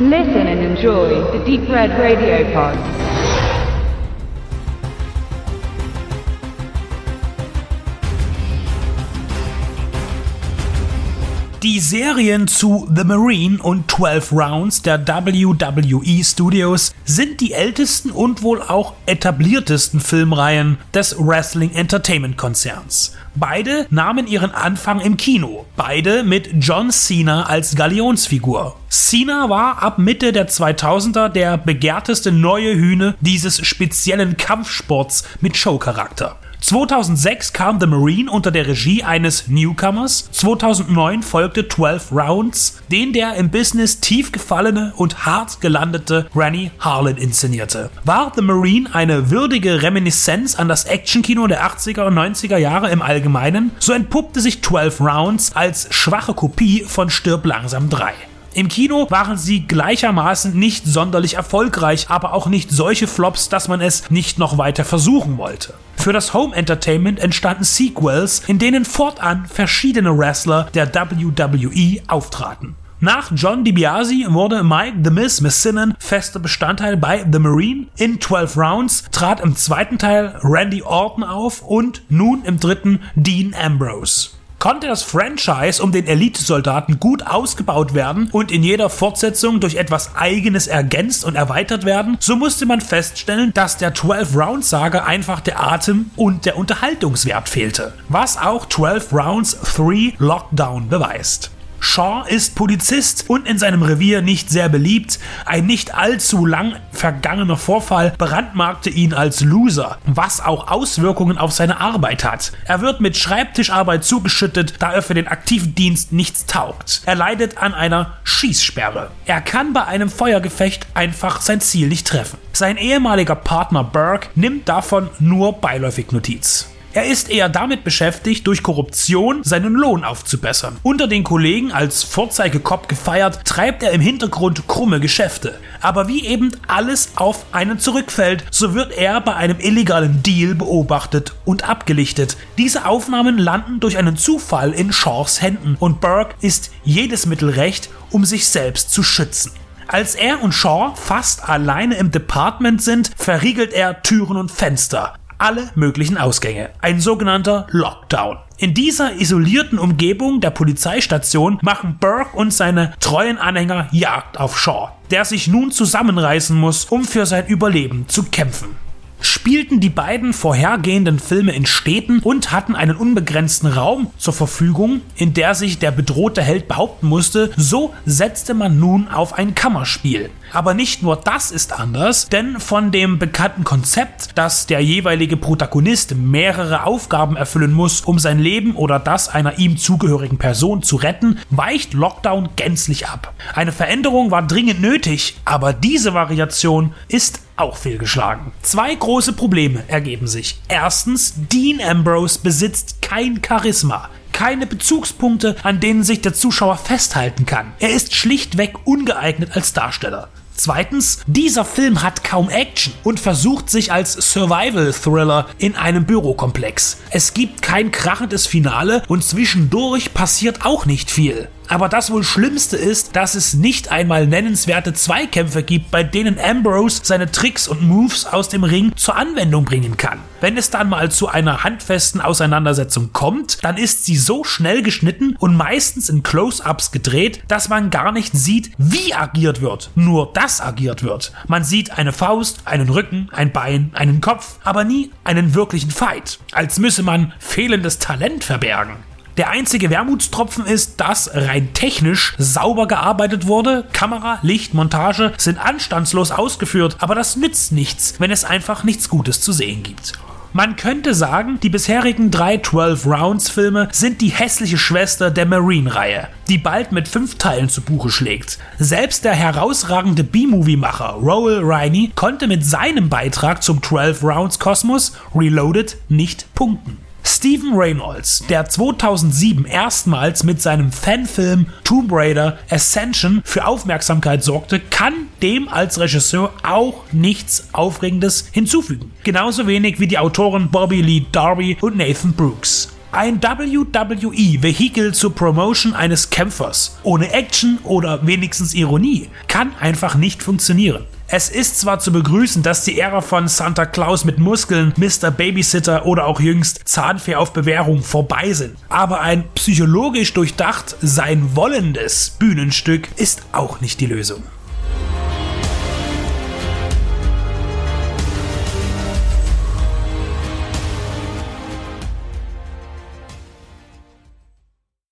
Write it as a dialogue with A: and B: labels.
A: Listen and enjoy the Deep Red Radio Pod.
B: Die Serien zu The Marine und 12 Rounds der WWE Studios sind die ältesten und wohl auch etabliertesten Filmreihen des Wrestling Entertainment Konzerns. Beide nahmen ihren Anfang im Kino, beide mit John Cena als Galionsfigur. Cena war ab Mitte der 2000er der begehrteste neue Hühne dieses speziellen Kampfsports mit Showcharakter. 2006 kam The Marine unter der Regie eines Newcomers. 2009 folgte 12 Rounds, den der im Business tief gefallene und hart gelandete Rennie Harlan inszenierte. War The Marine eine würdige Reminiszenz an das Actionkino der 80er und 90er Jahre im Allgemeinen, so entpuppte sich 12 Rounds als schwache Kopie von Stirb langsam 3. Im Kino waren sie gleichermaßen nicht sonderlich erfolgreich, aber auch nicht solche Flops, dass man es nicht noch weiter versuchen wollte. Für das Home Entertainment entstanden Sequels, in denen fortan verschiedene Wrestler der WWE auftraten. Nach John DiBiase wurde Mike The Miz Messinan fester Bestandteil bei The Marine. In 12 Rounds trat im zweiten Teil Randy Orton auf und nun im dritten Dean Ambrose. Konnte das Franchise um den Elitesoldaten gut ausgebaut werden und in jeder Fortsetzung durch etwas Eigenes ergänzt und erweitert werden, so musste man feststellen, dass der 12-Round-Saga einfach der Atem und der Unterhaltungswert fehlte. Was auch 12 Rounds 3 Lockdown beweist. Shaw ist Polizist und in seinem Revier nicht sehr beliebt. Ein nicht allzu lang vergangener Vorfall brandmarkte ihn als Loser, was auch Auswirkungen auf seine Arbeit hat. Er wird mit Schreibtischarbeit zugeschüttet, da er für den Aktivdienst nichts taugt. Er leidet an einer Schießsperre. Er kann bei einem Feuergefecht einfach sein Ziel nicht treffen. Sein ehemaliger Partner Burke nimmt davon nur beiläufig Notiz. Er ist eher damit beschäftigt, durch Korruption seinen Lohn aufzubessern. Unter den Kollegen als Vorzeigekopf gefeiert, treibt er im Hintergrund krumme Geschäfte. Aber wie eben alles auf einen zurückfällt, so wird er bei einem illegalen Deal beobachtet und abgelichtet. Diese Aufnahmen landen durch einen Zufall in Shaws Händen und Burke ist jedes Mittel recht, um sich selbst zu schützen. Als er und Shaw fast alleine im Department sind, verriegelt er Türen und Fenster alle möglichen Ausgänge. Ein sogenannter Lockdown. In dieser isolierten Umgebung der Polizeistation machen Burke und seine treuen Anhänger Jagd auf Shaw, der sich nun zusammenreißen muss, um für sein Überleben zu kämpfen spielten die beiden vorhergehenden Filme in Städten und hatten einen unbegrenzten Raum zur Verfügung, in der sich der bedrohte Held behaupten musste, so setzte man nun auf ein Kammerspiel. Aber nicht nur das ist anders, denn von dem bekannten Konzept, dass der jeweilige Protagonist mehrere Aufgaben erfüllen muss, um sein Leben oder das einer ihm zugehörigen Person zu retten, weicht Lockdown gänzlich ab. Eine Veränderung war dringend nötig, aber diese Variation ist auch fehlgeschlagen. Zwei große Probleme ergeben sich. Erstens, Dean Ambrose besitzt kein Charisma keine Bezugspunkte, an denen sich der Zuschauer festhalten kann. Er ist schlichtweg ungeeignet als Darsteller. Zweitens, dieser Film hat kaum Action und versucht sich als Survival-Thriller in einem Bürokomplex. Es gibt kein krachendes Finale und zwischendurch passiert auch nicht viel. Aber das wohl Schlimmste ist, dass es nicht einmal nennenswerte Zweikämpfe gibt, bei denen Ambrose seine Tricks und Moves aus dem Ring zur Anwendung bringen kann. Wenn es dann mal zu einer handfesten Auseinandersetzung kommt, dann ist sie so schnell geschnitten und meistens in Close-ups gedreht, dass man gar nicht sieht, wie agiert wird, nur dass agiert wird. Man sieht eine Faust, einen Rücken, ein Bein, einen Kopf, aber nie einen wirklichen Fight, als müsse man fehlendes Talent verbergen. Der einzige Wermutstropfen ist, dass rein technisch sauber gearbeitet wurde. Kamera, Licht, Montage sind anstandslos ausgeführt, aber das nützt nichts, wenn es einfach nichts Gutes zu sehen gibt. Man könnte sagen, die bisherigen drei 12 Rounds Filme sind die hässliche Schwester der Marine-Reihe, die bald mit fünf Teilen zu Buche schlägt. Selbst der herausragende B-Movie-Macher Rowell Riney konnte mit seinem Beitrag zum 12 Rounds Kosmos Reloaded nicht punkten. Stephen Reynolds, der 2007 erstmals mit seinem Fanfilm Tomb Raider Ascension für Aufmerksamkeit sorgte, kann dem als Regisseur auch nichts Aufregendes hinzufügen. Genauso wenig wie die Autoren Bobby Lee Darby und Nathan Brooks. Ein WWE-Vehikel zur Promotion eines Kämpfers ohne Action oder wenigstens Ironie kann einfach nicht funktionieren. Es ist zwar zu begrüßen, dass die Ära von Santa Claus mit Muskeln, Mr. Babysitter oder auch jüngst Zahnfee auf Bewährung vorbei sind, aber ein psychologisch durchdacht sein wollendes Bühnenstück ist auch nicht die Lösung.